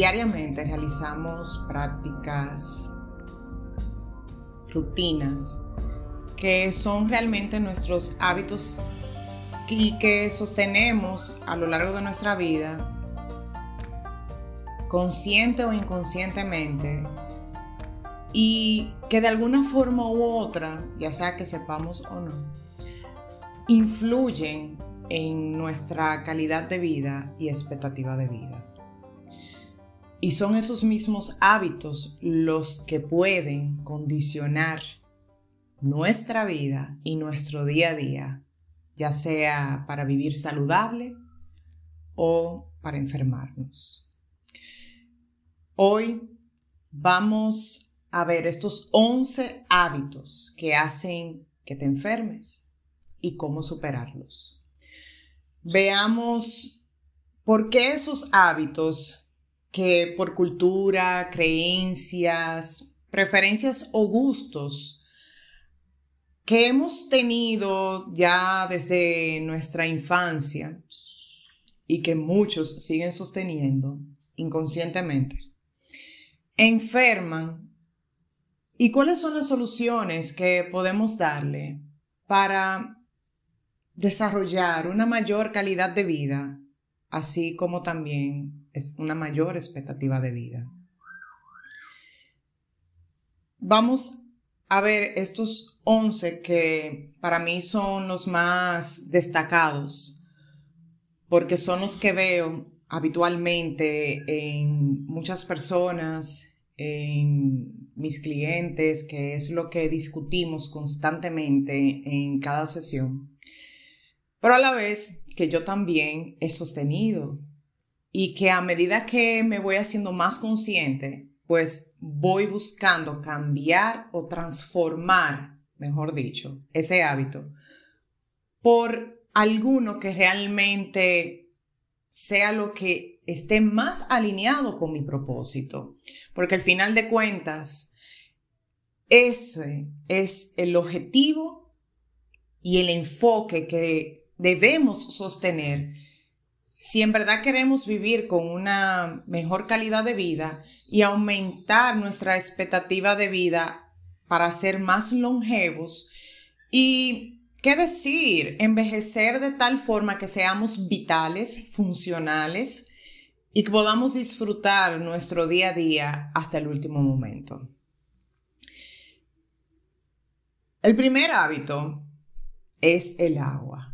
diariamente realizamos prácticas, rutinas, que son realmente nuestros hábitos y que sostenemos a lo largo de nuestra vida, consciente o inconscientemente, y que de alguna forma u otra, ya sea que sepamos o no, influyen en nuestra calidad de vida y expectativa de vida. Y son esos mismos hábitos los que pueden condicionar nuestra vida y nuestro día a día, ya sea para vivir saludable o para enfermarnos. Hoy vamos a ver estos 11 hábitos que hacen que te enfermes y cómo superarlos. Veamos por qué esos hábitos que por cultura, creencias, preferencias o gustos que hemos tenido ya desde nuestra infancia y que muchos siguen sosteniendo inconscientemente, enferman. ¿Y cuáles son las soluciones que podemos darle para desarrollar una mayor calidad de vida, así como también es una mayor expectativa de vida? Vamos a ver estos 11 que para mí son los más destacados, porque son los que veo habitualmente en muchas personas, en mis clientes, que es lo que discutimos constantemente en cada sesión, pero a la vez que yo también he sostenido y que a medida que me voy haciendo más consciente, pues voy buscando cambiar o transformar mejor dicho, ese hábito, por alguno que realmente sea lo que esté más alineado con mi propósito. Porque al final de cuentas, ese es el objetivo y el enfoque que debemos sostener si en verdad queremos vivir con una mejor calidad de vida y aumentar nuestra expectativa de vida para ser más longevos y, ¿qué decir? Envejecer de tal forma que seamos vitales, funcionales y que podamos disfrutar nuestro día a día hasta el último momento. El primer hábito es el agua.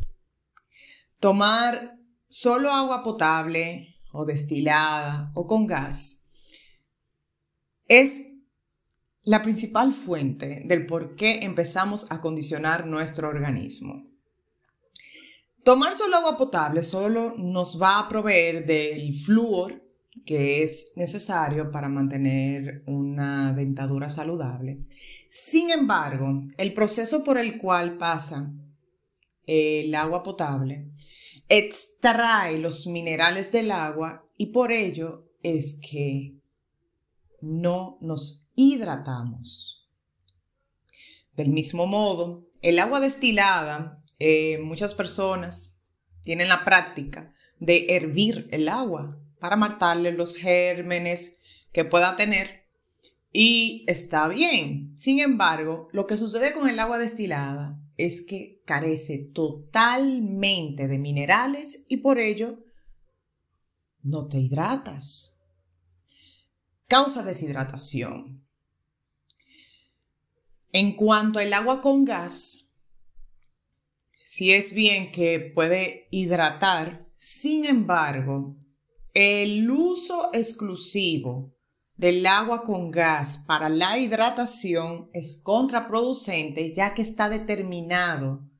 Tomar solo agua potable o destilada o con gas es la principal fuente del por qué empezamos a condicionar nuestro organismo. Tomar solo agua potable solo nos va a proveer del flúor que es necesario para mantener una dentadura saludable. Sin embargo, el proceso por el cual pasa el agua potable extrae los minerales del agua y por ello es que no nos hidratamos. Del mismo modo, el agua destilada, eh, muchas personas tienen la práctica de hervir el agua para matarle los gérmenes que pueda tener y está bien. Sin embargo, lo que sucede con el agua destilada es que carece totalmente de minerales y por ello no te hidratas. Causa deshidratación. En cuanto al agua con gas, si es bien que puede hidratar, sin embargo, el uso exclusivo del agua con gas para la hidratación es contraproducente ya que está determinado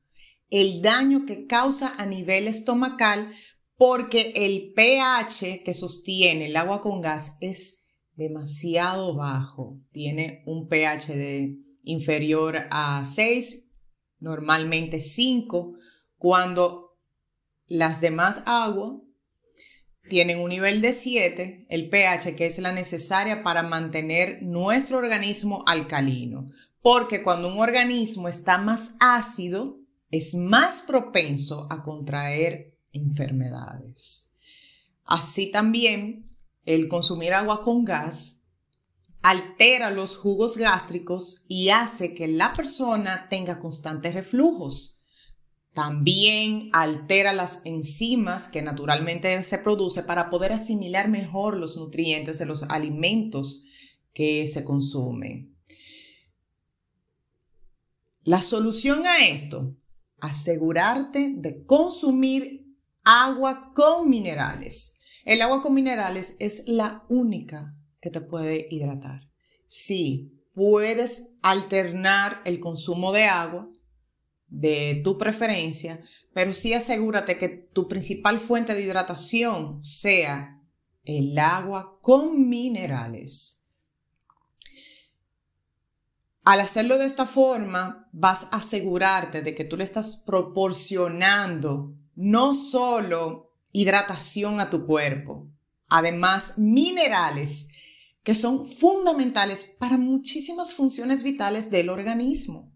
el daño que causa a nivel estomacal porque el pH que sostiene el agua con gas es demasiado bajo. Tiene un pH de inferior a 6, normalmente 5, cuando las demás aguas tienen un nivel de 7, el pH que es la necesaria para mantener nuestro organismo alcalino. Porque cuando un organismo está más ácido, es más propenso a contraer enfermedades. Así también el consumir agua con gas altera los jugos gástricos y hace que la persona tenga constantes reflujos. También altera las enzimas que naturalmente se produce para poder asimilar mejor los nutrientes de los alimentos que se consumen. La solución a esto, asegurarte de consumir agua con minerales. El agua con minerales es la única que te puede hidratar. Sí, puedes alternar el consumo de agua de tu preferencia, pero sí asegúrate que tu principal fuente de hidratación sea el agua con minerales. Al hacerlo de esta forma, vas a asegurarte de que tú le estás proporcionando no solo hidratación a tu cuerpo, además minerales que son fundamentales para muchísimas funciones vitales del organismo.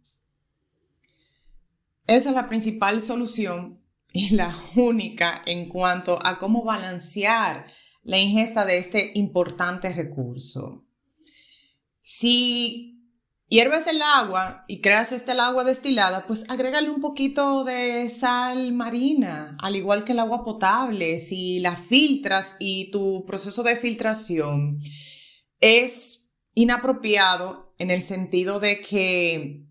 Esa es la principal solución y la única en cuanto a cómo balancear la ingesta de este importante recurso. Si hierves el agua y creas este agua destilada, pues agrégale un poquito de sal marina, al igual que el agua potable. Si la filtras y tu proceso de filtración es inapropiado en el sentido de que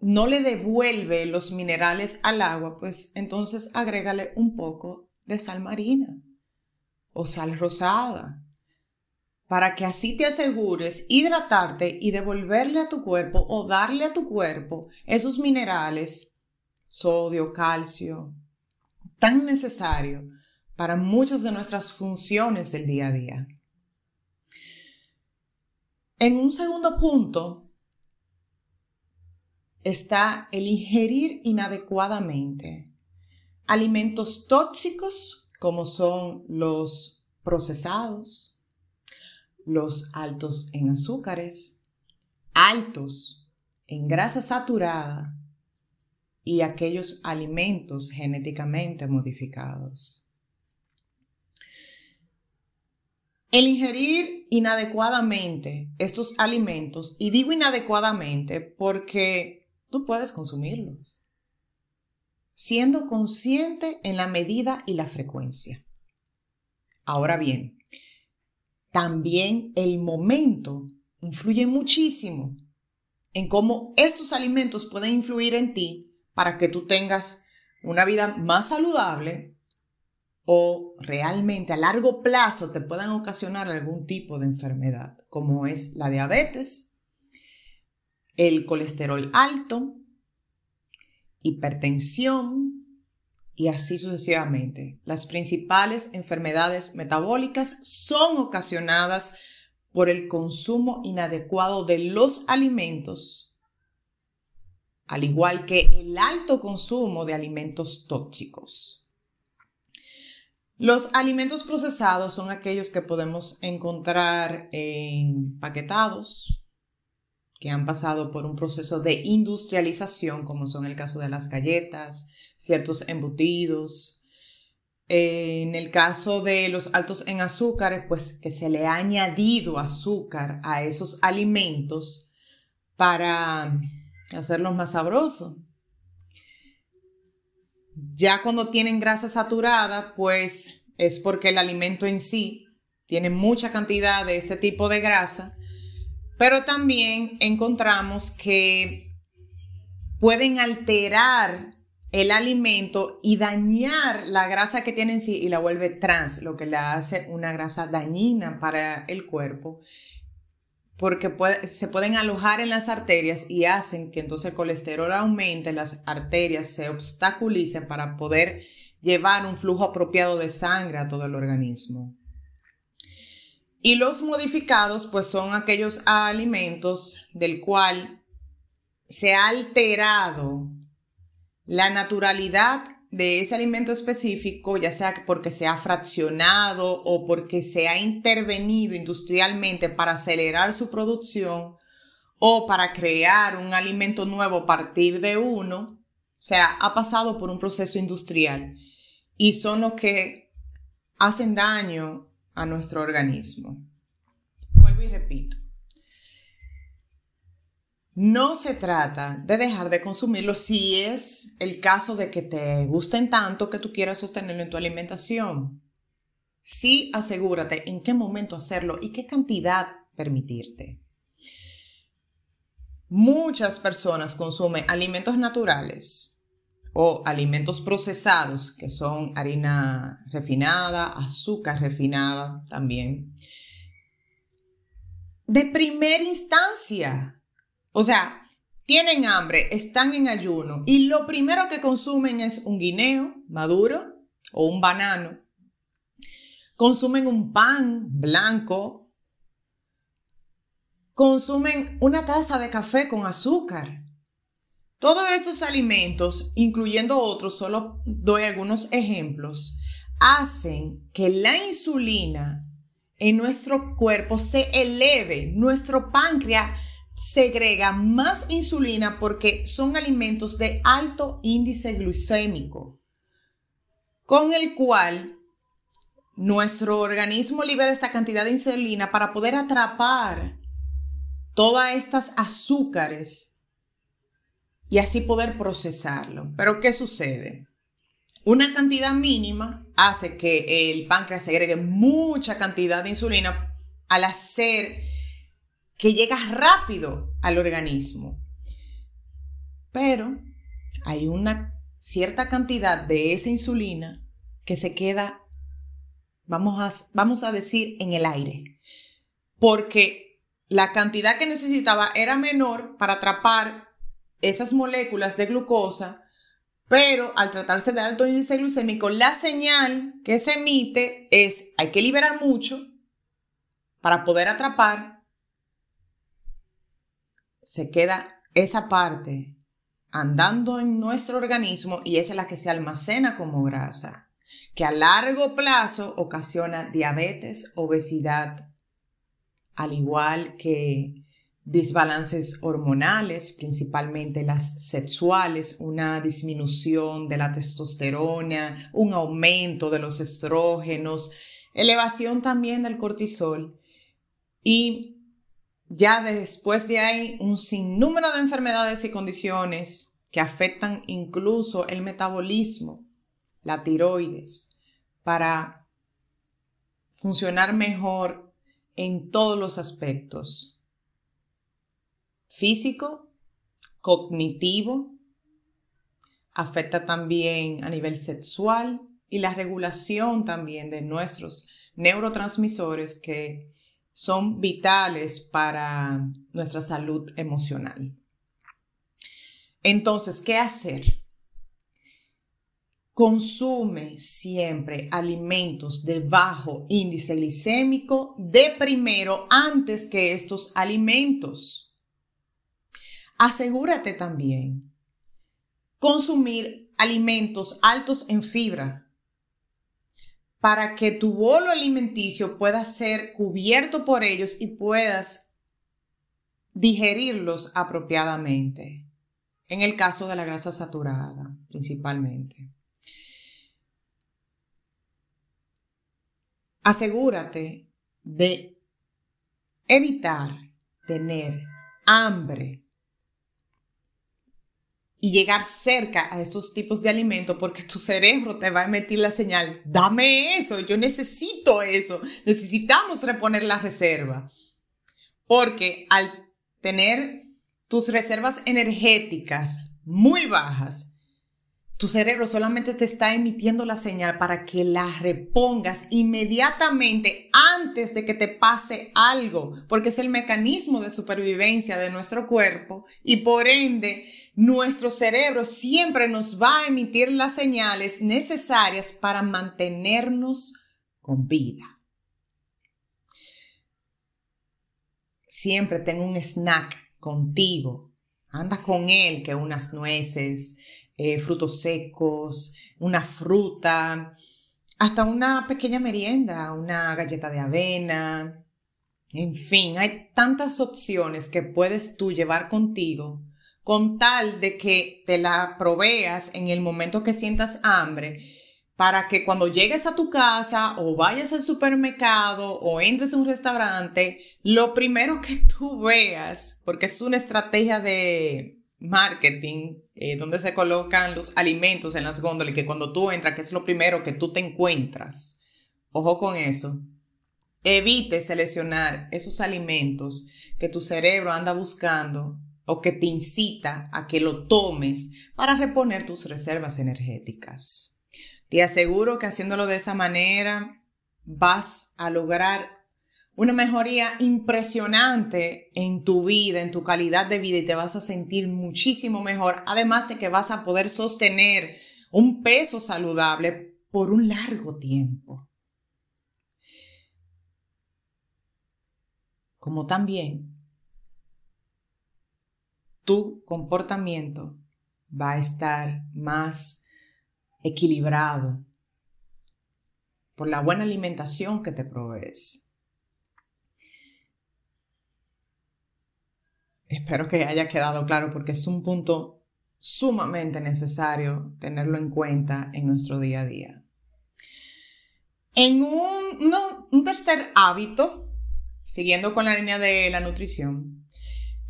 no le devuelve los minerales al agua, pues entonces agrégale un poco de sal marina o sal rosada para que así te asegures hidratarte y devolverle a tu cuerpo o darle a tu cuerpo esos minerales, sodio, calcio, tan necesario para muchas de nuestras funciones del día a día. En un segundo punto está el ingerir inadecuadamente alimentos tóxicos como son los procesados, los altos en azúcares, altos en grasa saturada y aquellos alimentos genéticamente modificados. El ingerir inadecuadamente estos alimentos, y digo inadecuadamente porque tú puedes consumirlos, siendo consciente en la medida y la frecuencia. Ahora bien, también el momento influye muchísimo en cómo estos alimentos pueden influir en ti para que tú tengas una vida más saludable, o realmente a largo plazo te puedan ocasionar algún tipo de enfermedad, como es la diabetes, el colesterol alto, hipertensión y así sucesivamente. Las principales enfermedades metabólicas son ocasionadas por el consumo inadecuado de los alimentos, al igual que el alto consumo de alimentos tóxicos. Los alimentos procesados son aquellos que podemos encontrar empaquetados, que han pasado por un proceso de industrialización, como son el caso de las galletas, ciertos embutidos. En el caso de los altos en azúcares, pues que se le ha añadido azúcar a esos alimentos para hacerlos más sabrosos. Ya cuando tienen grasa saturada, pues es porque el alimento en sí tiene mucha cantidad de este tipo de grasa, pero también encontramos que pueden alterar el alimento y dañar la grasa que tiene en sí y la vuelve trans, lo que la hace una grasa dañina para el cuerpo porque se pueden alojar en las arterias y hacen que entonces el colesterol aumente, las arterias se obstaculicen para poder llevar un flujo apropiado de sangre a todo el organismo. Y los modificados, pues son aquellos alimentos del cual se ha alterado la naturalidad de ese alimento específico, ya sea porque se ha fraccionado o porque se ha intervenido industrialmente para acelerar su producción o para crear un alimento nuevo a partir de uno, o sea, ha pasado por un proceso industrial. Y son los que hacen daño a nuestro organismo. Vuelvo y repito. No se trata de dejar de consumirlo si es el caso de que te gusten tanto que tú quieras sostenerlo en tu alimentación. Sí asegúrate en qué momento hacerlo y qué cantidad permitirte. Muchas personas consumen alimentos naturales o alimentos procesados, que son harina refinada, azúcar refinada también, de primera instancia. O sea, tienen hambre, están en ayuno y lo primero que consumen es un guineo maduro o un banano. Consumen un pan blanco consumen una taza de café con azúcar. Todos estos alimentos, incluyendo otros, solo doy algunos ejemplos, hacen que la insulina en nuestro cuerpo se eleve. Nuestro páncreas segrega más insulina porque son alimentos de alto índice glucémico, con el cual nuestro organismo libera esta cantidad de insulina para poder atrapar todas estas azúcares y así poder procesarlo. Pero ¿qué sucede? Una cantidad mínima hace que el páncreas segregue mucha cantidad de insulina al hacer que llega rápido al organismo. Pero hay una cierta cantidad de esa insulina que se queda, vamos a, vamos a decir, en el aire. Porque la cantidad que necesitaba era menor para atrapar esas moléculas de glucosa, pero al tratarse de alto índice glucémico, la señal que se emite es hay que liberar mucho para poder atrapar. Se queda esa parte andando en nuestro organismo y es la que se almacena como grasa, que a largo plazo ocasiona diabetes, obesidad, al igual que desbalances hormonales, principalmente las sexuales, una disminución de la testosterona, un aumento de los estrógenos, elevación también del cortisol y ya después de ahí un sinnúmero de enfermedades y condiciones que afectan incluso el metabolismo, la tiroides, para funcionar mejor en todos los aspectos. Físico, cognitivo, afecta también a nivel sexual y la regulación también de nuestros neurotransmisores que son vitales para nuestra salud emocional. Entonces, ¿qué hacer? Consume siempre alimentos de bajo índice glicémico de primero antes que estos alimentos. Asegúrate también consumir alimentos altos en fibra para que tu bolo alimenticio pueda ser cubierto por ellos y puedas digerirlos apropiadamente. En el caso de la grasa saturada, principalmente. asegúrate de evitar tener hambre y llegar cerca a esos tipos de alimentos porque tu cerebro te va a emitir la señal, dame eso, yo necesito eso, necesitamos reponer la reserva. Porque al tener tus reservas energéticas muy bajas, tu cerebro solamente te está emitiendo la señal para que la repongas inmediatamente antes de que te pase algo, porque es el mecanismo de supervivencia de nuestro cuerpo y por ende nuestro cerebro siempre nos va a emitir las señales necesarias para mantenernos con vida. Siempre tengo un snack contigo. Anda con él, que unas nueces, eh, frutos secos, una fruta, hasta una pequeña merienda, una galleta de avena. En fin, hay tantas opciones que puedes tú llevar contigo con tal de que te la proveas en el momento que sientas hambre, para que cuando llegues a tu casa o vayas al supermercado o entres a un restaurante, lo primero que tú veas, porque es una estrategia de marketing, eh, donde se colocan los alimentos en las góndolas que cuando tú entras, que es lo primero que tú te encuentras. Ojo con eso. Evite seleccionar esos alimentos que tu cerebro anda buscando o que te incita a que lo tomes para reponer tus reservas energéticas. Te aseguro que haciéndolo de esa manera vas a lograr una mejoría impresionante en tu vida, en tu calidad de vida y te vas a sentir muchísimo mejor, además de que vas a poder sostener un peso saludable por un largo tiempo. Como también tu comportamiento va a estar más equilibrado por la buena alimentación que te provees. Espero que haya quedado claro porque es un punto sumamente necesario tenerlo en cuenta en nuestro día a día. En un, un tercer hábito, siguiendo con la línea de la nutrición,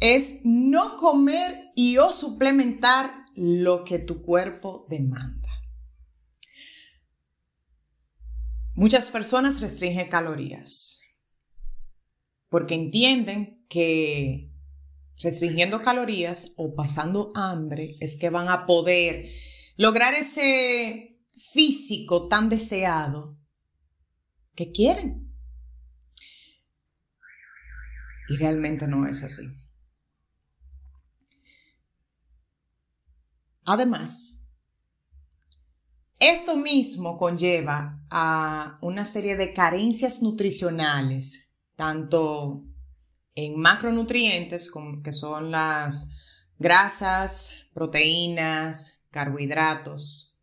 es no comer y o suplementar lo que tu cuerpo demanda. Muchas personas restringen calorías porque entienden que restringiendo calorías o pasando hambre es que van a poder lograr ese físico tan deseado que quieren. Y realmente no es así. Además, esto mismo conlleva a una serie de carencias nutricionales, tanto en macronutrientes, que son las grasas, proteínas, carbohidratos,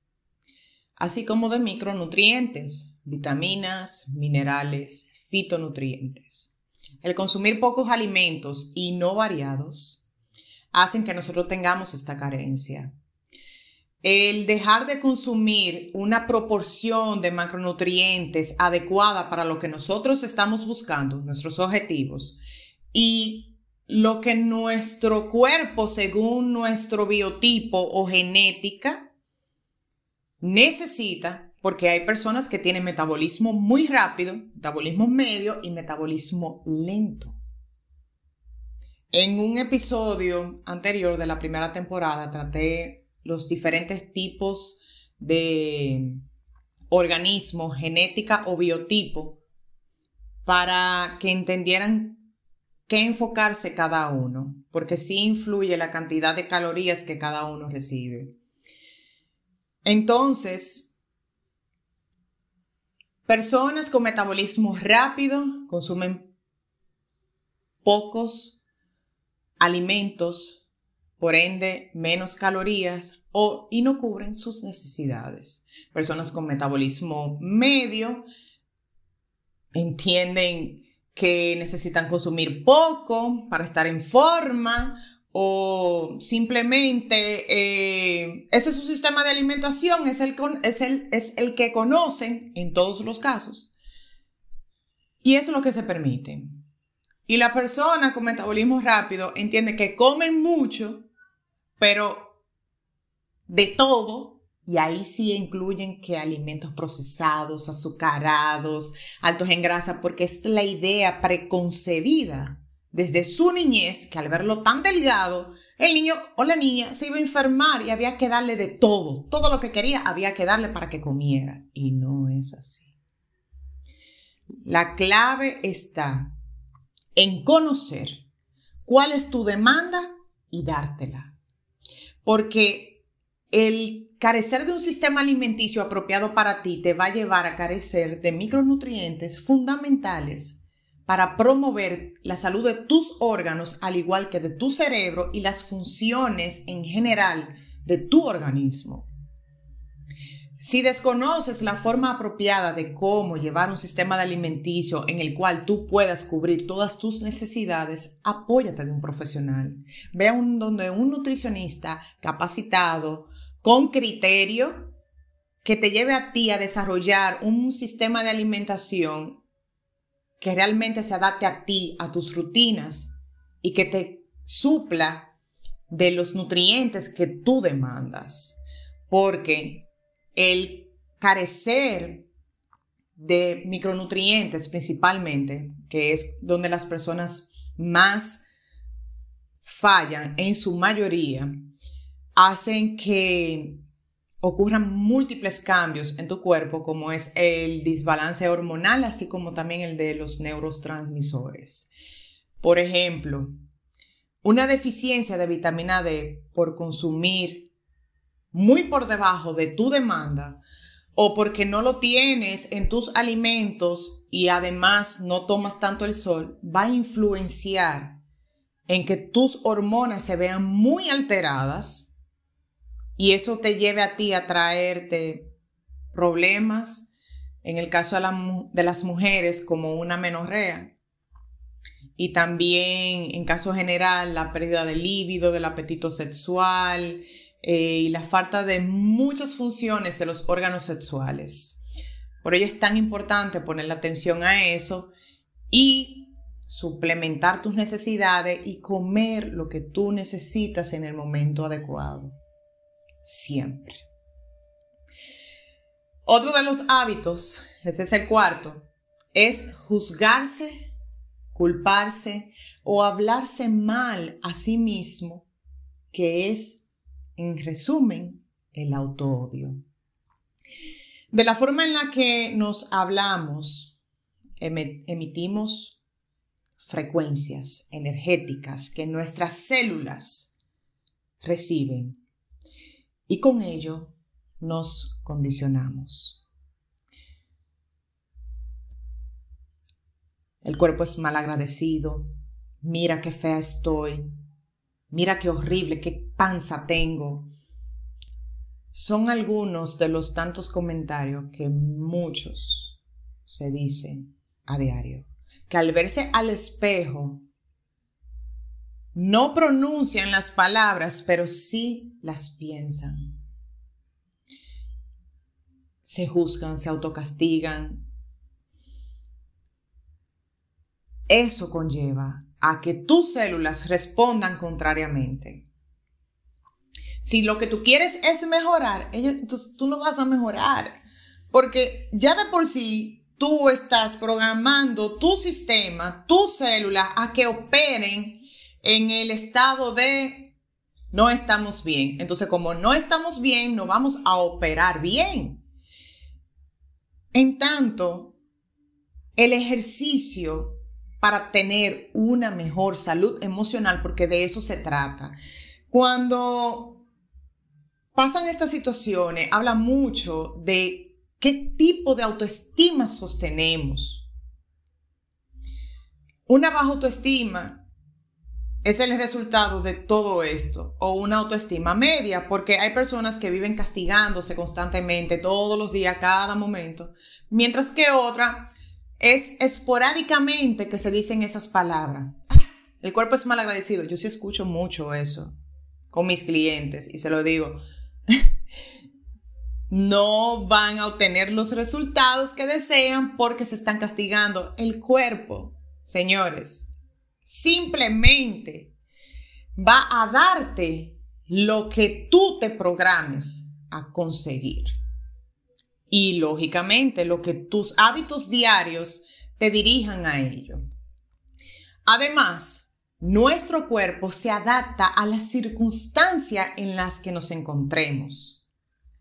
así como de micronutrientes, vitaminas, minerales, fitonutrientes. El consumir pocos alimentos y no variados hacen que nosotros tengamos esta carencia el dejar de consumir una proporción de macronutrientes adecuada para lo que nosotros estamos buscando, nuestros objetivos, y lo que nuestro cuerpo, según nuestro biotipo o genética, necesita, porque hay personas que tienen metabolismo muy rápido, metabolismo medio y metabolismo lento. En un episodio anterior de la primera temporada traté los diferentes tipos de organismos, genética o biotipo, para que entendieran qué enfocarse cada uno, porque sí influye la cantidad de calorías que cada uno recibe. Entonces, personas con metabolismo rápido consumen pocos alimentos por ende menos calorías o, y no cubren sus necesidades. Personas con metabolismo medio entienden que necesitan consumir poco para estar en forma o simplemente eh, ese es su sistema de alimentación, es el, es, el, es el que conocen en todos los casos. Y eso es lo que se permite. Y la persona con metabolismo rápido entiende que comen mucho, pero de todo, y ahí sí incluyen que alimentos procesados, azucarados, altos en grasa, porque es la idea preconcebida desde su niñez que al verlo tan delgado, el niño o la niña se iba a enfermar y había que darle de todo. Todo lo que quería había que darle para que comiera. Y no es así. La clave está en conocer cuál es tu demanda y dártela. Porque el carecer de un sistema alimenticio apropiado para ti te va a llevar a carecer de micronutrientes fundamentales para promover la salud de tus órganos, al igual que de tu cerebro y las funciones en general de tu organismo. Si desconoces la forma apropiada de cómo llevar un sistema de alimenticio en el cual tú puedas cubrir todas tus necesidades, apóyate de un profesional. Ve a un, donde un nutricionista capacitado, con criterio, que te lleve a ti a desarrollar un sistema de alimentación que realmente se adapte a ti, a tus rutinas y que te supla de los nutrientes que tú demandas. Porque el carecer de micronutrientes principalmente, que es donde las personas más fallan en su mayoría, hacen que ocurran múltiples cambios en tu cuerpo, como es el desbalance hormonal, así como también el de los neurotransmisores. Por ejemplo, una deficiencia de vitamina D por consumir muy por debajo de tu demanda o porque no lo tienes en tus alimentos y además no tomas tanto el sol, va a influenciar en que tus hormonas se vean muy alteradas y eso te lleve a ti a traerte problemas, en el caso de, las mujeres, como una menorrea. Y también, en caso general, la pérdida del líbido, del apetito sexual eh, y la falta de muchas funciones de los órganos sexuales. Por ello es tan importante poner la atención a eso y suplementar tus necesidades y comer lo que tú necesitas en el momento adecuado siempre. Otro de los hábitos, ese es el cuarto, es juzgarse, culparse o hablarse mal a sí mismo, que es, en resumen, el autoodio. De la forma en la que nos hablamos, emitimos frecuencias energéticas que nuestras células reciben y con ello nos condicionamos. El cuerpo es mal agradecido. Mira qué fea estoy. Mira qué horrible, qué panza tengo. Son algunos de los tantos comentarios que muchos se dicen a diario. Que al verse al espejo no pronuncian las palabras, pero sí las piensan. Se juzgan, se autocastigan. Eso conlleva a que tus células respondan contrariamente. Si lo que tú quieres es mejorar, entonces tú no vas a mejorar. Porque ya de por sí tú estás programando tu sistema, tus células a que operen en el estado de no estamos bien. Entonces, como no estamos bien, no vamos a operar bien. En tanto, el ejercicio para tener una mejor salud emocional, porque de eso se trata. Cuando pasan estas situaciones, habla mucho de qué tipo de autoestima sostenemos. Una baja autoestima es el resultado de todo esto o una autoestima media, porque hay personas que viven castigándose constantemente todos los días, cada momento, mientras que otra es esporádicamente que se dicen esas palabras. El cuerpo es mal agradecido. Yo sí escucho mucho eso con mis clientes y se lo digo. no van a obtener los resultados que desean porque se están castigando. El cuerpo, señores, simplemente va a darte lo que tú te programes a conseguir. Y lógicamente lo que tus hábitos diarios te dirijan a ello. Además, nuestro cuerpo se adapta a las circunstancias en las que nos encontremos.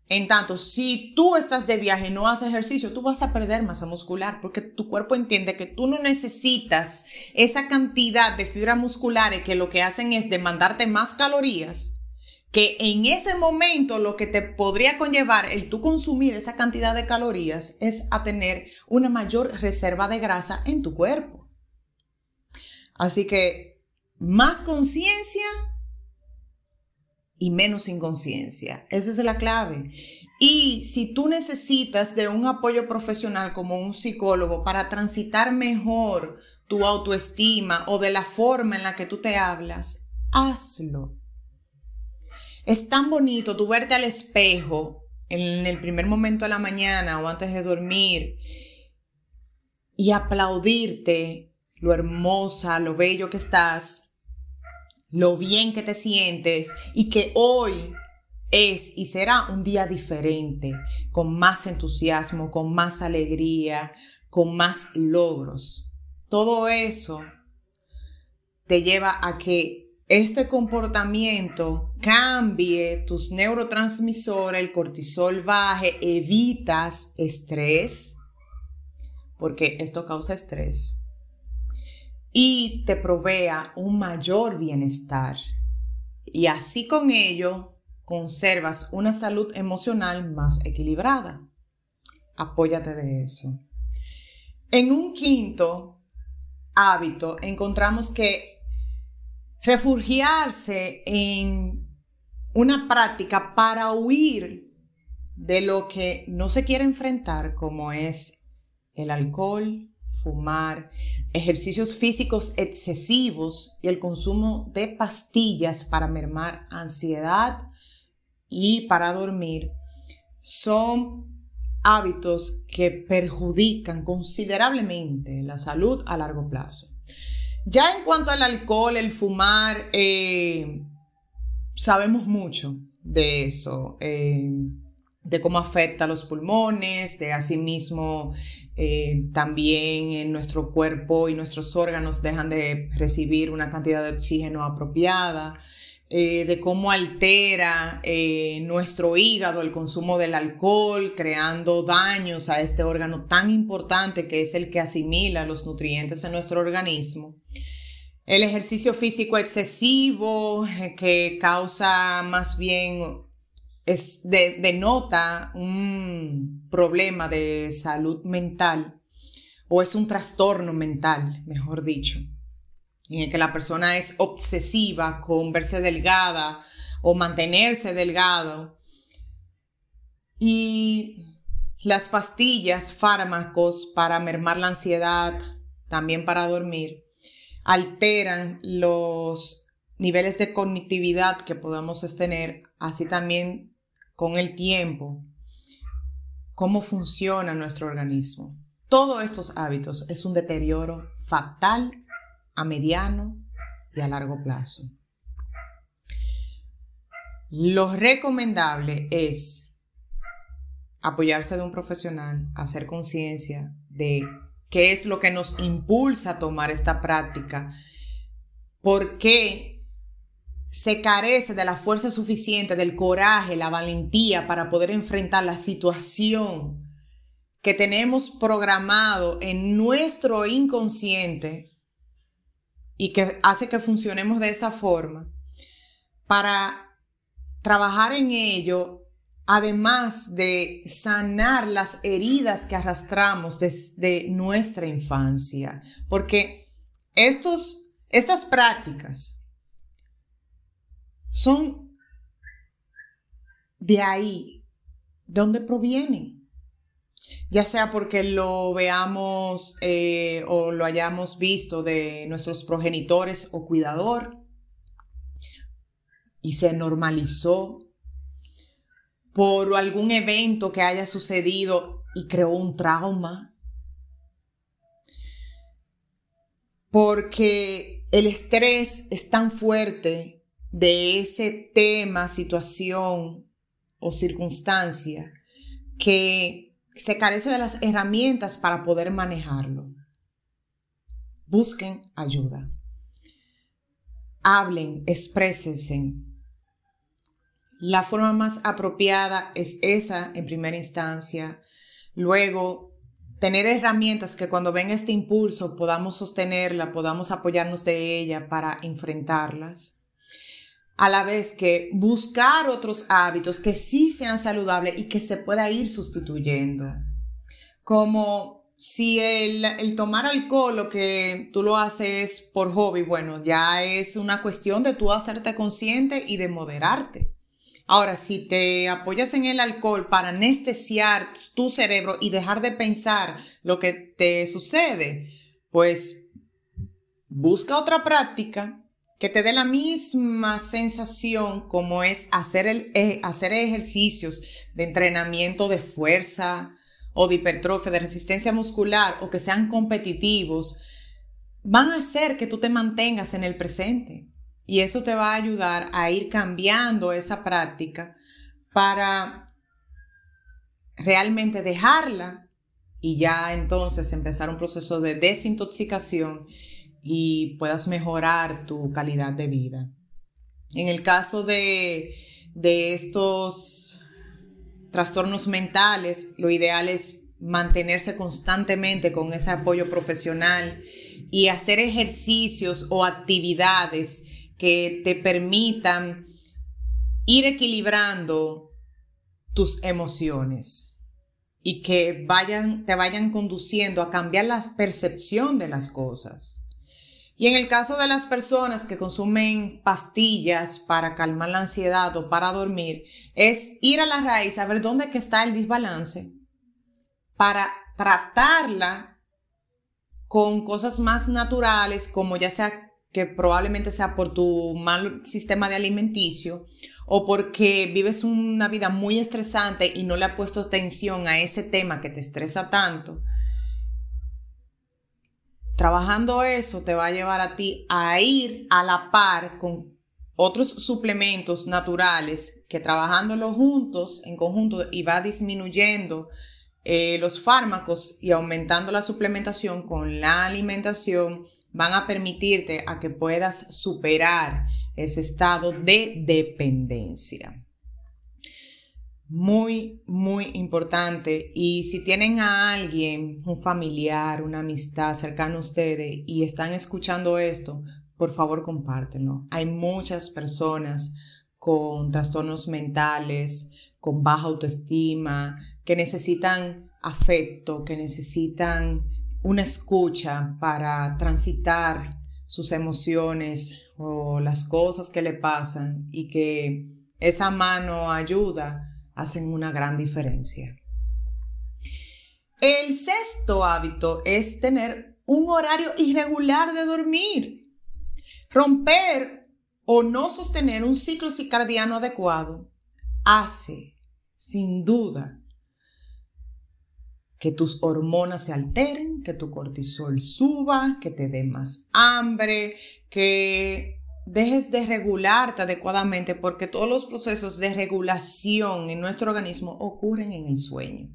En tanto, si tú estás de viaje y no haces ejercicio, tú vas a perder masa muscular porque tu cuerpo entiende que tú no necesitas esa cantidad de fibras musculares que lo que hacen es demandarte más calorías, que en ese momento lo que te podría conllevar el tú consumir esa cantidad de calorías es a tener una mayor reserva de grasa en tu cuerpo. Así que más conciencia y menos inconsciencia. Esa es la clave. Y si tú necesitas de un apoyo profesional como un psicólogo para transitar mejor tu autoestima o de la forma en la que tú te hablas, hazlo. Es tan bonito tu verte al espejo en el primer momento de la mañana o antes de dormir y aplaudirte lo hermosa, lo bello que estás, lo bien que te sientes y que hoy es y será un día diferente, con más entusiasmo, con más alegría, con más logros. Todo eso te lleva a que este comportamiento cambie tus neurotransmisores, el cortisol baje, evitas estrés, porque esto causa estrés, y te provea un mayor bienestar. Y así con ello conservas una salud emocional más equilibrada. Apóyate de eso. En un quinto hábito encontramos que refugiarse en una práctica para huir de lo que no se quiere enfrentar, como es el alcohol, fumar, ejercicios físicos excesivos y el consumo de pastillas para mermar ansiedad y para dormir, son hábitos que perjudican considerablemente la salud a largo plazo. Ya en cuanto al alcohol, el fumar, eh, sabemos mucho de eso, eh, de cómo afecta a los pulmones, de asimismo eh, también en nuestro cuerpo y nuestros órganos dejan de recibir una cantidad de oxígeno apropiada, eh, de cómo altera eh, nuestro hígado el consumo del alcohol, creando daños a este órgano tan importante que es el que asimila los nutrientes en nuestro organismo. El ejercicio físico excesivo que causa más bien es de, denota un problema de salud mental o es un trastorno mental, mejor dicho, en el que la persona es obsesiva con verse delgada o mantenerse delgado. Y las pastillas, fármacos para mermar la ansiedad, también para dormir, alteran los niveles de cognitividad que podamos tener, así también con el tiempo, cómo funciona nuestro organismo. Todos estos hábitos es un deterioro fatal a mediano y a largo plazo. Lo recomendable es apoyarse de un profesional, hacer conciencia de qué es lo que nos impulsa a tomar esta práctica, por qué se carece de la fuerza suficiente, del coraje, la valentía para poder enfrentar la situación que tenemos programado en nuestro inconsciente y que hace que funcionemos de esa forma, para trabajar en ello, además de sanar las heridas que arrastramos desde nuestra infancia, porque estos, estas prácticas, son de ahí, donde provienen. Ya sea porque lo veamos eh, o lo hayamos visto de nuestros progenitores o cuidador y se normalizó por algún evento que haya sucedido y creó un trauma. Porque el estrés es tan fuerte de ese tema, situación o circunstancia que se carece de las herramientas para poder manejarlo. Busquen ayuda. Hablen, exprésense. La forma más apropiada es esa en primera instancia. Luego, tener herramientas que cuando venga este impulso podamos sostenerla, podamos apoyarnos de ella para enfrentarlas a la vez que buscar otros hábitos que sí sean saludables y que se pueda ir sustituyendo. Como si el, tomar alcohol lo que tú lo haces por hobby, bueno, ya es una cuestión de tú hacerte consciente y de moderarte. Ahora, si te apoyas en el alcohol para anestesiar tu cerebro y dejar de pensar lo que te sucede, pues busca otra práctica que te dé la misma sensación como es hacer, el, eh, hacer ejercicios de entrenamiento de fuerza o de hipertrofia, de resistencia muscular o que sean competitivos, van a hacer que tú te mantengas en el presente. Y eso te va a ayudar a ir cambiando esa práctica para realmente dejarla y ya entonces empezar un proceso de desintoxicación y puedas mejorar tu calidad de vida. En el caso de, estos trastornos mentales, lo ideal es mantenerse constantemente con ese apoyo profesional y hacer ejercicios o actividades que te permitan ir equilibrando tus emociones y que vayan, te vayan conduciendo a cambiar la percepción de las cosas. Y en el caso de las personas que consumen pastillas para calmar la ansiedad o para dormir, es ir a la raíz a ver dónde que está el desbalance para tratarla con cosas más naturales, como ya sea que probablemente sea por tu mal sistema de alimenticio o porque vives una vida muy estresante y no le has puesto atención a ese tema que te estresa tanto Trabajando eso te va a llevar a ti a ir a la par con otros suplementos naturales que trabajándolo juntos, en conjunto, y va disminuyendo eh, los fármacos y aumentando la suplementación con la alimentación, van a permitirte a que puedas superar ese estado de dependencia muy, muy importante. Y si tienen a alguien, un familiar, una amistad cercana a ustedes y están escuchando esto, por favor compártenlo. Hay muchas personas con trastornos mentales, con baja autoestima, que necesitan afecto, que necesitan una escucha para transitar sus emociones o las cosas que le pasan y que esa mano ayuda hacen una gran diferencia. El sexto hábito es tener un horario irregular de dormir. Romper o no sostener un ciclo circadiano adecuado hace, sin duda, que tus hormonas se alteren, que tu cortisol suba, que te dé más hambre, que dejes de regularte adecuadamente porque todos los procesos de regulación en nuestro organismo ocurren en el sueño.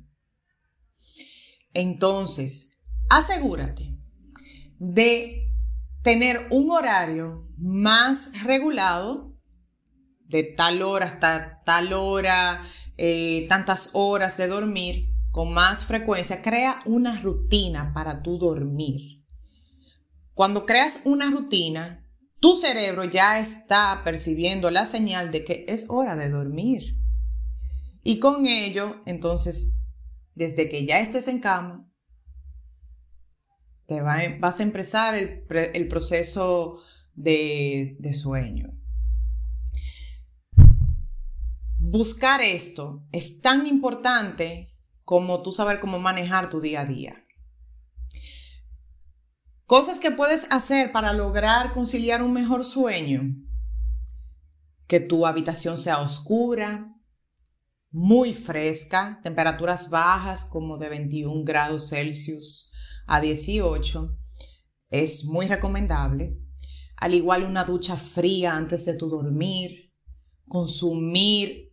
Entonces, asegúrate de tener un horario más regulado, de tal hora hasta tal hora, eh, tantas horas de dormir, con más frecuencia. Crea una rutina para tu dormir. Cuando creas una rutina, tu cerebro ya está percibiendo la señal de que es hora de dormir. Y con ello, entonces, desde que ya estés en cama, te vas a empezar el, el proceso de, de sueño. Buscar esto es tan importante como tú saber cómo manejar tu día a día. Cosas que puedes hacer para lograr conciliar un mejor sueño. Que tu habitación sea oscura, muy fresca, temperaturas bajas como de 21 grados Celsius a 18. Es muy recomendable. Al igual una ducha fría antes de tu dormir. Consumir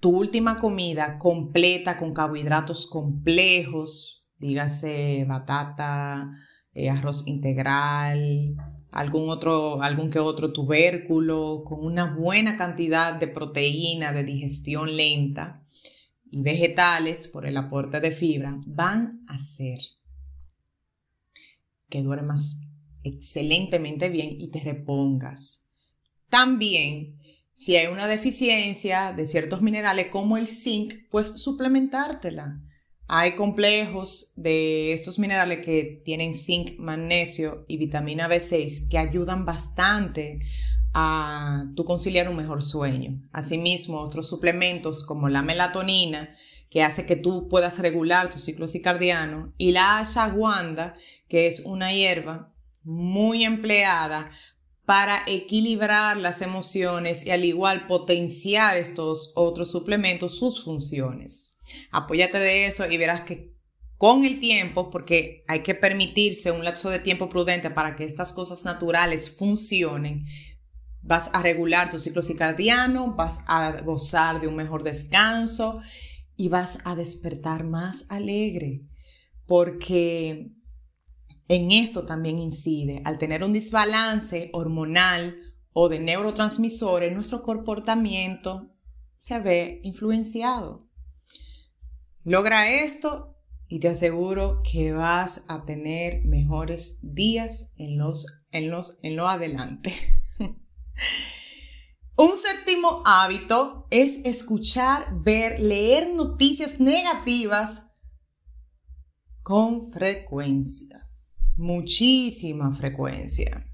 tu última comida completa con carbohidratos complejos, dígase batata, eh, arroz integral, algún otro, algún que otro tubérculo, con una buena cantidad de proteína de digestión lenta y vegetales por el aporte de fibra, van a hacer que duermas excelentemente bien y te repongas. También, si hay una deficiencia de ciertos minerales como el zinc, pues suplementártela. Hay complejos de estos minerales que tienen zinc, magnesio y vitamina B6 que ayudan bastante a tu conciliar un mejor sueño. Asimismo, otros suplementos como la melatonina, que hace que tú puedas regular tu ciclo circadiano, y la ashwagandha, que es una hierba muy empleada para equilibrar las emociones y al igual potenciar estos otros suplementos, sus funciones. Apóyate de eso y verás que con el tiempo, porque hay que permitirse un lapso de tiempo prudente para que estas cosas naturales funcionen, vas a regular tu ciclo circadiano, vas a gozar de un mejor descanso y vas a despertar más alegre, porque en esto también incide, al tener un desbalance hormonal o de neurotransmisores, nuestro comportamiento se ve influenciado. Logra esto y te aseguro que vas a tener mejores días en los en los en lo adelante. Un séptimo hábito es escuchar, ver, leer noticias negativas con frecuencia, muchísima frecuencia.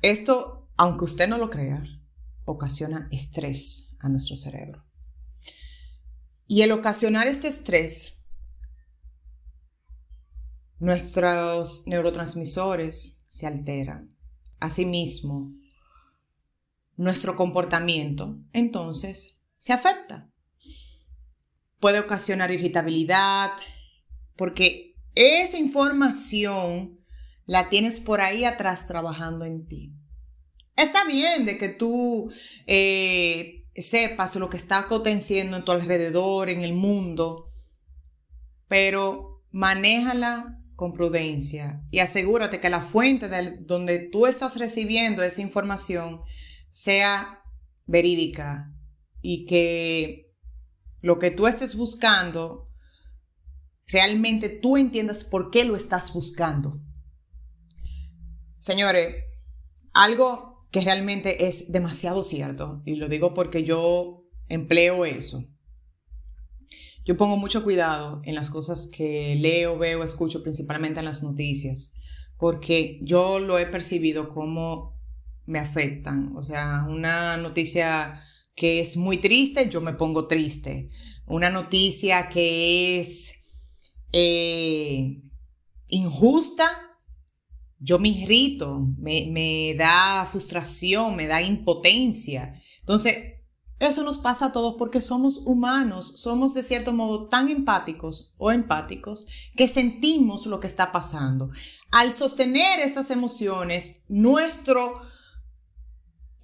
Esto, aunque usted no lo crea, ocasiona estrés a nuestro cerebro. Y el ocasionar este estrés, nuestros neurotransmisores se alteran. Asimismo, nuestro comportamiento entonces se afecta. Puede ocasionar irritabilidad, porque esa información la tienes por ahí atrás trabajando en ti. Está bien de que tú eh, sepas lo que está aconteciendo en tu alrededor, en el mundo, pero manéjala con prudencia y asegúrate que la fuente de donde tú estás recibiendo esa información sea verídica y que lo que tú estés buscando, realmente tú entiendas por qué lo estás buscando. Señores, algo que realmente es demasiado cierto, y lo digo porque yo empleo eso. Yo pongo mucho cuidado en las cosas que leo, veo, escucho, principalmente en las noticias, porque yo lo he percibido como me afectan. O sea, una noticia que es muy triste, yo me pongo triste. Una noticia que es eh, injusta, yo me irrito, me, me da frustración, me da impotencia. Entonces, eso nos pasa a todos porque somos humanos, somos de cierto modo tan empáticos o empáticos que sentimos lo que está pasando. Al sostener estas emociones, nuestro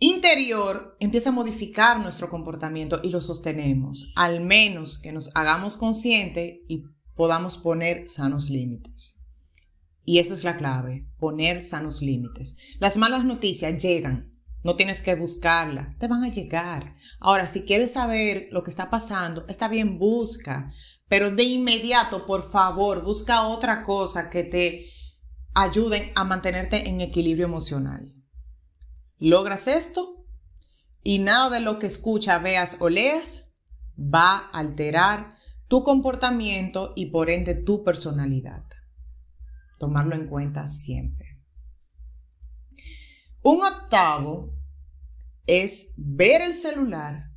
interior empieza a modificar nuestro comportamiento y lo sostenemos, al menos que nos hagamos consciente y podamos poner sanos límites. Y esa es la clave, poner sanos límites. Las malas noticias llegan, no tienes que buscarla, te van a llegar. Ahora, si quieres saber lo que está pasando, está bien, busca, pero de inmediato, por favor, busca otra cosa que te ayude a mantenerte en equilibrio emocional. Logras esto y nada de lo que escuchas, veas o leas va a alterar tu comportamiento y por ende tu personalidad. Tomarlo en cuenta siempre. Un octavo es ver el celular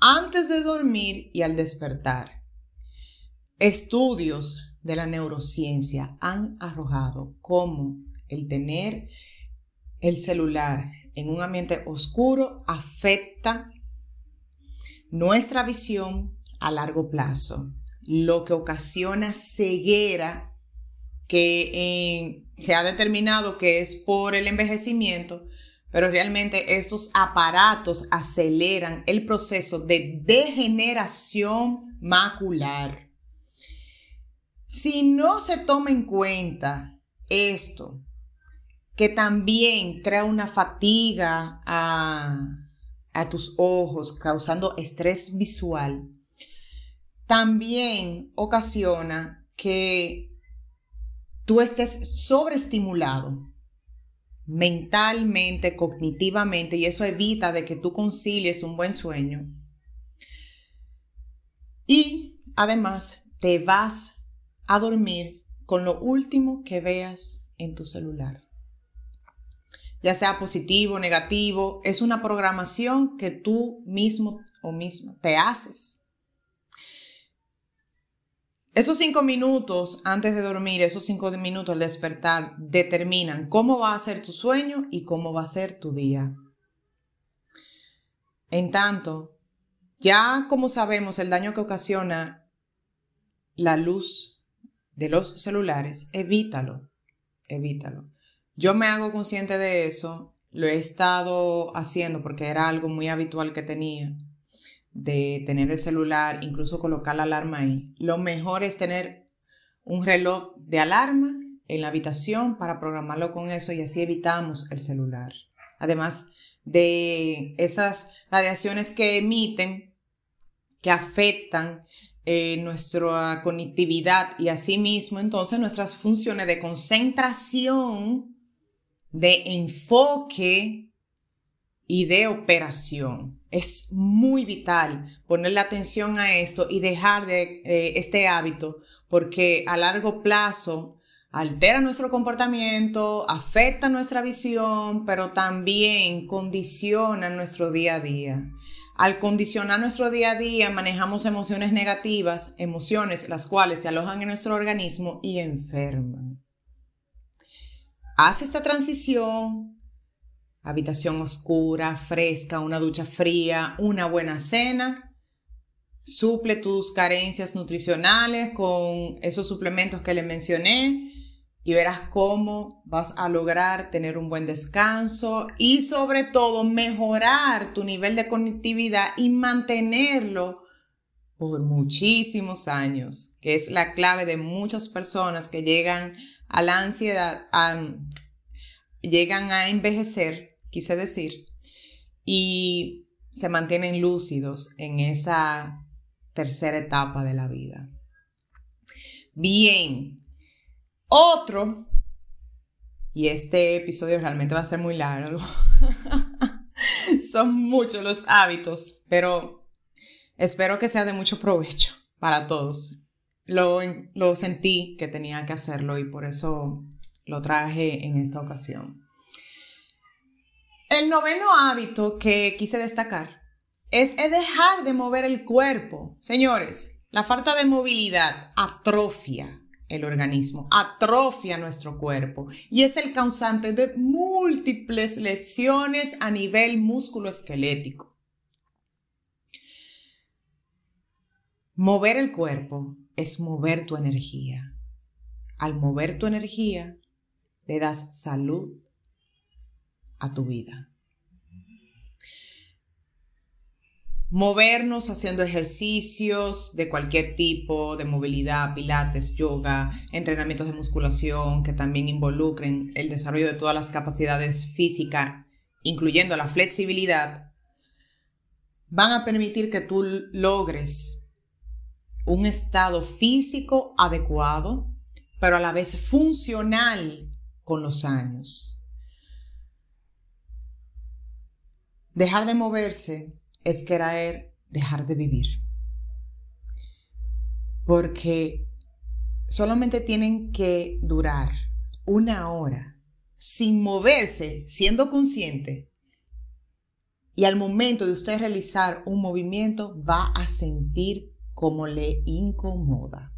antes de dormir y al despertar. Estudios de la neurociencia han arrojado cómo el tener el celular en un ambiente oscuro afecta nuestra visión a largo plazo, lo que ocasiona ceguera que eh, se ha determinado que es por el envejecimiento, pero realmente estos aparatos aceleran el proceso de degeneración macular. Si no se toma en cuenta esto, que también crea una fatiga a, tus ojos, causando estrés visual, también ocasiona que tú estés sobreestimulado mentalmente, cognitivamente, y eso evita de que tú concilies un buen sueño. Y además te vas a dormir con lo último que veas en tu celular ya sea positivo, negativo, es una programación que tú mismo o misma te haces. Esos cinco minutos antes de dormir, esos cinco minutos al despertar, determinan cómo va a ser tu sueño y cómo va a ser tu día. En tanto, ya como sabemos el daño que ocasiona la luz de los celulares, evítalo, evítalo. Yo me hago consciente de eso, lo he estado haciendo porque era algo muy habitual que tenía, de tener el celular, incluso colocar la alarma ahí. Lo mejor es tener un reloj de alarma en la habitación para programarlo con eso y así evitamos el celular. Además de esas radiaciones que emiten, que afectan eh, nuestra conectividad y asimismo entonces nuestras funciones de concentración de enfoque y de operación. Es muy vital ponerle atención a esto y dejar de este hábito porque a largo plazo altera nuestro comportamiento, afecta nuestra visión, pero también condiciona nuestro día a día. Al condicionar nuestro día a día, manejamos emociones negativas, emociones las cuales se alojan en nuestro organismo y enferman. Haz esta transición, habitación oscura, fresca, una ducha fría, una buena cena. Suple tus carencias nutricionales con esos suplementos que le mencioné y verás cómo vas a lograr tener un buen descanso y sobre todo mejorar tu nivel de conectividad y mantenerlo por muchísimos años, que es la clave de muchas personas que llegan a la ansiedad, llegan a envejecer, quise decir, y se mantienen lúcidos en esa tercera etapa de la vida. Bien, otro, y este episodio realmente va a ser muy largo, son muchos los hábitos, pero espero que sea de mucho provecho para todos lo, sentí que tenía que hacerlo y por eso lo traje en esta ocasión. El noveno hábito que quise destacar es, dejar de mover el cuerpo. Señores, la falta de movilidad atrofia el organismo, atrofia nuestro cuerpo y es el causante de múltiples lesiones a nivel musculoesquelético. Mover el cuerpo es mover tu energía. Al mover tu energía, le das salud a tu vida. Movernos haciendo ejercicios de cualquier tipo, de movilidad, pilates, yoga, entrenamientos de musculación que también involucren el desarrollo de todas las capacidades físicas, incluyendo la flexibilidad, van a permitir que tú logres un estado físico adecuado, pero a la vez funcional con los años. Dejar de moverse es querer dejar de vivir. Porque solamente tienen que durar una hora sin moverse, siendo consciente. Y al momento de usted realizar un movimiento va a sentir como le incomoda.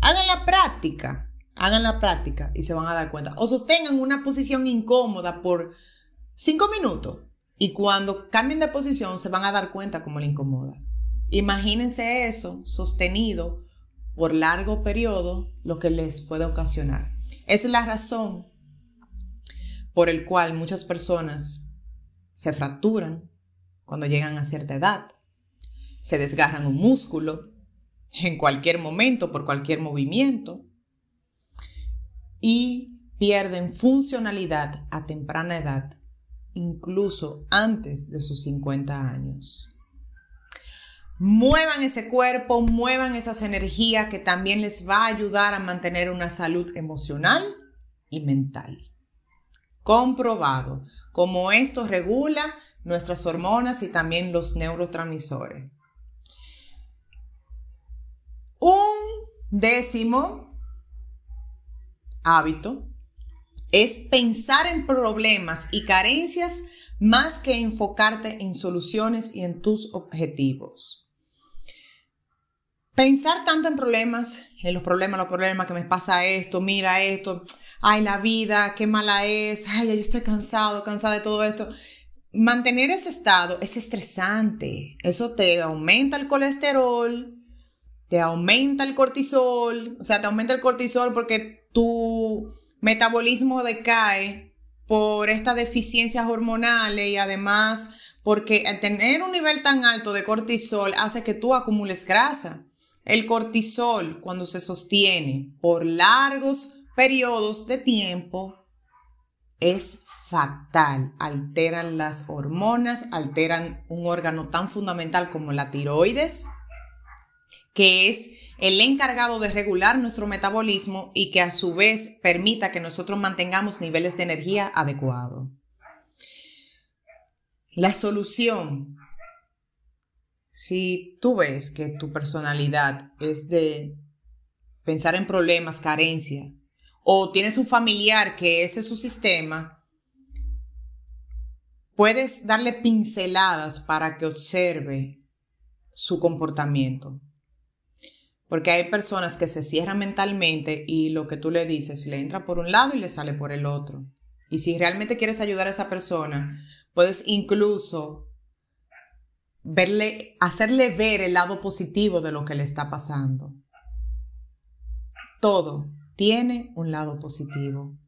Hagan la práctica, hagan la práctica y se van a dar cuenta. O sostengan una posición incómoda por cinco minutos y cuando cambien de posición se van a dar cuenta cómo le incomoda. Imagínense eso sostenido por largo periodo, lo que les puede ocasionar. Es la razón por el cual muchas personas se fracturan cuando llegan a cierta edad se desgarran un músculo en cualquier momento por cualquier movimiento y pierden funcionalidad a temprana edad, incluso antes de sus 50 años. Muevan ese cuerpo, muevan esas energías que también les va a ayudar a mantener una salud emocional y mental. Comprobado cómo esto regula nuestras hormonas y también los neurotransmisores. Un décimo hábito es pensar en problemas y carencias más que enfocarte en soluciones y en tus objetivos. pensar tanto en problemas, en los problemas, los problemas, que me pasa esto, mira esto, ay, la vida, qué mala es, ay, yo estoy cansado, cansada de todo esto. Mantener ese estado es estresante. Eso te aumenta el colesterol, te aumenta el cortisol, o sea, te aumenta el cortisol porque tu metabolismo decae por estas deficiencias hormonales y además porque al tener un nivel tan alto de cortisol hace que tú acumules grasa. El cortisol, cuando se sostiene por largos periodos de tiempo, es fatal. Alteran las hormonas, alteran un órgano tan fundamental como la tiroides, que es el encargado de regular nuestro metabolismo y que a su vez permita que nosotros mantengamos niveles de energía adecuados. La solución, si tú ves que tu personalidad es de pensar en problemas, carencia, o tienes un familiar que ese es su sistema, puedes darle pinceladas para que observe su comportamiento. Porque hay personas que se cierran mentalmente y lo que tú le dices le entra por un lado y le sale por el otro. Y si realmente quieres ayudar a esa persona, puedes incluso verle, hacerle ver el lado positivo de lo que le está pasando. Todo tiene un lado positivo.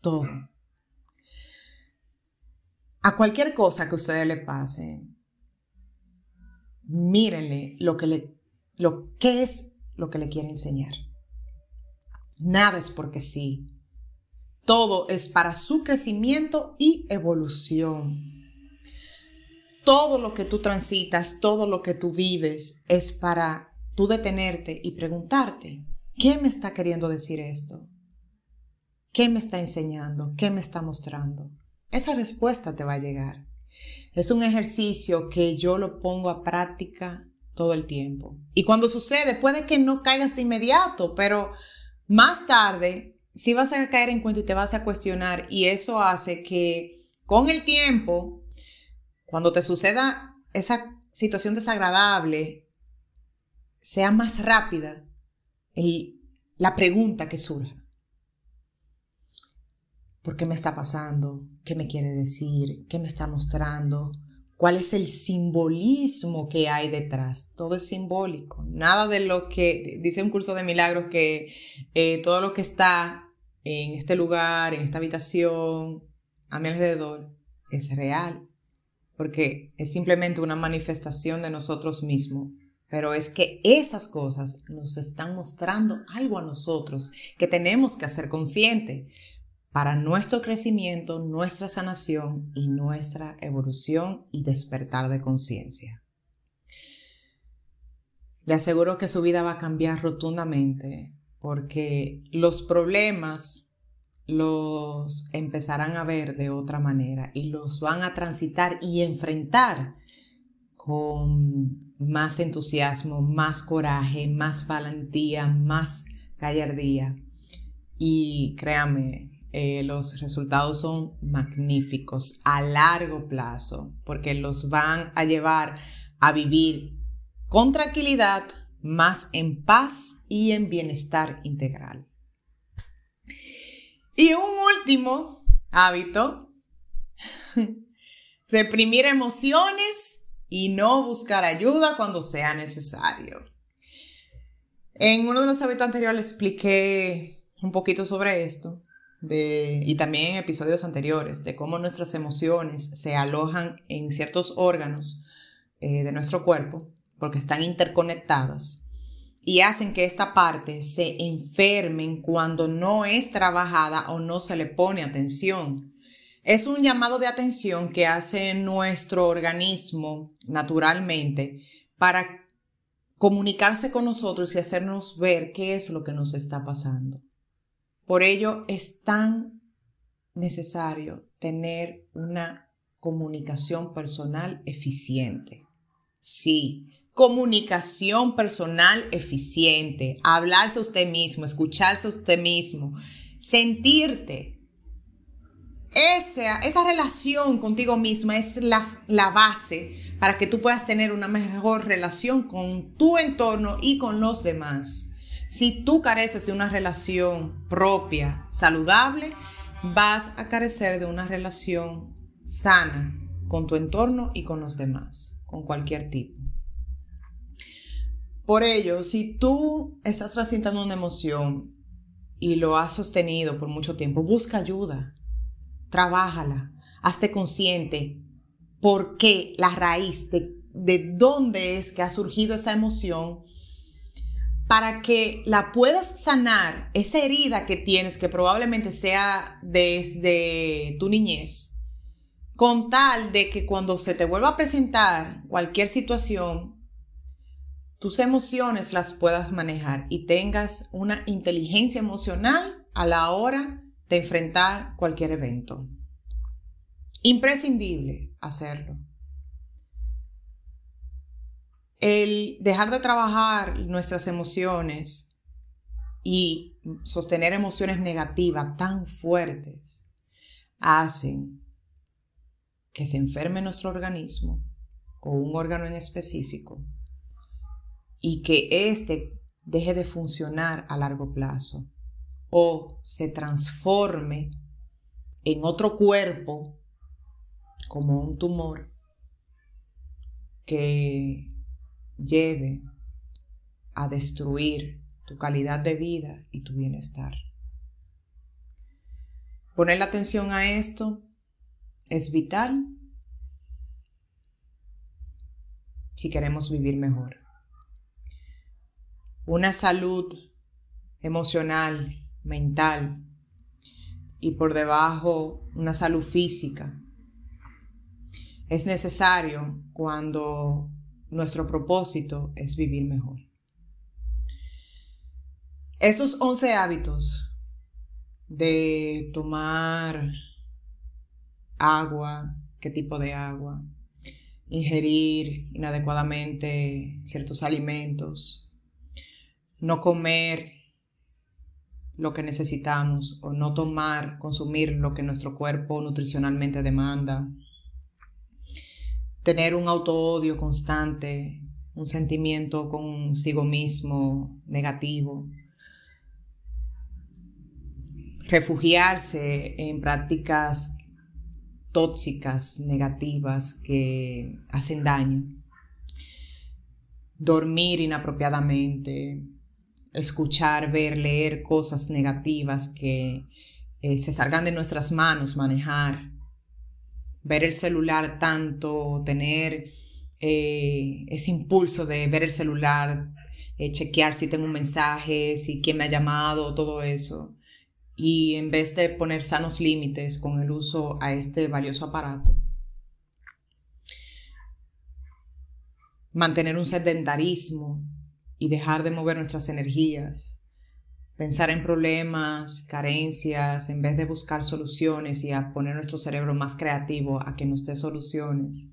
Todo. A cualquier cosa que a ustedes le pase, mírenle lo que le, lo que es lo que le quiere enseñar. Nada es porque sí. Todo es para su crecimiento y evolución. Todo lo que tú transitas, todo lo que tú vives es para tú detenerte y preguntarte, ¿qué me está queriendo decir esto? ¿Qué me está enseñando? ¿Qué me está mostrando? Esa respuesta te va a llegar. Es un ejercicio que yo lo pongo a práctica todo el tiempo. Y cuando sucede, puede que no caigas de inmediato, pero más tarde sí vas a caer en cuenta y te vas a cuestionar y eso hace que con el tiempo, cuando te suceda esa situación desagradable, sea más rápida la pregunta que surja. ¿Por qué me está pasando? ¿Qué me quiere decir? ¿Qué me está mostrando? Cuál es el simbolismo que hay detrás. Todo es simbólico. Nada de lo que, dice un curso de milagros, que eh, todo lo que está en este lugar, en esta habitación, a mi alrededor, es real. Porque es simplemente una manifestación de nosotros mismos. Pero es que esas cosas nos están mostrando algo a nosotros que tenemos que hacer consciente para nuestro crecimiento, nuestra sanación y nuestra evolución y despertar de conciencia. Le aseguro que su vida va a cambiar rotundamente porque los problemas los empezarán a ver de otra manera y los van a transitar y enfrentar con más entusiasmo, más coraje, más valentía, más gallardía. Y créame, eh, los resultados son magníficos a largo plazo porque los van a llevar a vivir con tranquilidad, más en paz y en bienestar integral. Y un último hábito, reprimir emociones y no buscar ayuda cuando sea necesario. En uno de los hábitos anteriores expliqué un poquito sobre esto y también en episodios anteriores de cómo nuestras emociones se alojan en ciertos órganos eh, de nuestro cuerpo porque están interconectadas y hacen que esta parte se enfermen cuando no es trabajada o no se le pone atención. Es un llamado de atención que hace nuestro organismo naturalmente para comunicarse con nosotros y hacernos ver qué es lo que nos está pasando. Por ello es tan necesario tener una comunicación personal eficiente. Sí, comunicación personal eficiente, hablarse a usted mismo, escucharse a usted mismo, sentirte. Esa, esa relación contigo misma es la, la base para que tú puedas tener una mejor relación con tu entorno y con los demás. Si tú careces de una relación propia, saludable, vas a carecer de una relación sana con tu entorno y con los demás, con cualquier tipo. Por ello, si tú estás transitando una emoción y lo has sostenido por mucho tiempo, busca ayuda, trabájala, hazte consciente por qué la raíz de, de dónde es que ha surgido esa emoción para que la puedas sanar, esa herida que tienes, que probablemente sea desde tu niñez, con tal de que cuando se te vuelva a presentar cualquier situación, tus emociones las puedas manejar y tengas una inteligencia emocional a la hora de enfrentar cualquier evento. Imprescindible hacerlo. El dejar de trabajar nuestras emociones y sostener emociones negativas tan fuertes hacen que se enferme nuestro organismo o un órgano en específico y que éste deje de funcionar a largo plazo o se transforme en otro cuerpo como un tumor que lleve a destruir tu calidad de vida y tu bienestar. Poner la atención a esto es vital si queremos vivir mejor una salud emocional, mental y por debajo una salud física. Es necesario cuando nuestro propósito es vivir mejor. Estos 11 hábitos de tomar agua, qué tipo de agua, ingerir inadecuadamente ciertos alimentos, no comer lo que necesitamos o no tomar, consumir lo que nuestro cuerpo nutricionalmente demanda. Tener un auto-odio constante, un sentimiento consigo mismo negativo. Refugiarse en prácticas tóxicas, negativas que hacen daño. Dormir inapropiadamente, escuchar, ver, leer cosas negativas que eh, se salgan de nuestras manos, manejar, ver el celular tanto, tener eh, ese impulso de ver el celular, eh, chequear si tengo un mensaje, si quién me ha llamado, todo eso. Y en vez de poner sanos límites con el uso a este valioso aparato, mantener un sedentarismo, y dejar de mover nuestras energías, pensar en problemas, carencias, en vez de buscar soluciones y a poner nuestro cerebro más creativo a que nos dé soluciones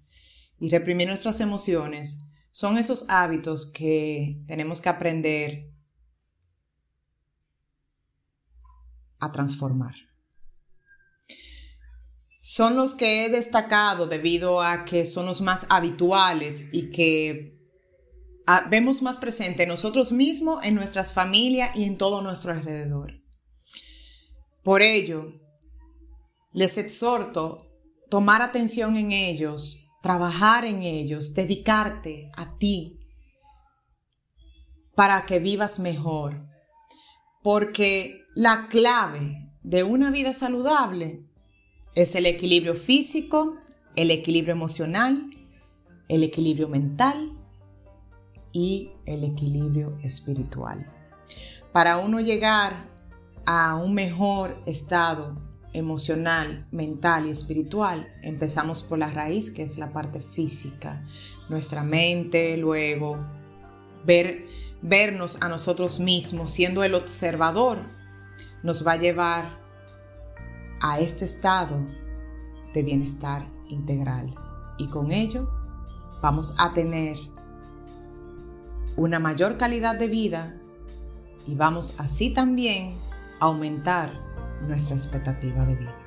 y reprimir nuestras emociones, son esos hábitos que tenemos que aprender a transformar. Son los que he destacado debido a que son los más habituales y que vemos más presente en nosotros mismos, en nuestras familias y en todo nuestro alrededor. Por ello, les exhorto tomar atención en ellos, trabajar en ellos, dedicarte a ti para que vivas mejor. Porque la clave de una vida saludable es el equilibrio físico, el equilibrio emocional, el equilibrio mental y el equilibrio espiritual. Para uno llegar a un mejor estado emocional, mental y espiritual, empezamos por la raíz, que es la parte física, nuestra mente, luego ver, vernos a nosotros mismos siendo el observador, nos va a llevar a este estado de bienestar integral. Y con ello vamos a tener una mayor calidad de vida y vamos así también a aumentar nuestra expectativa de vida.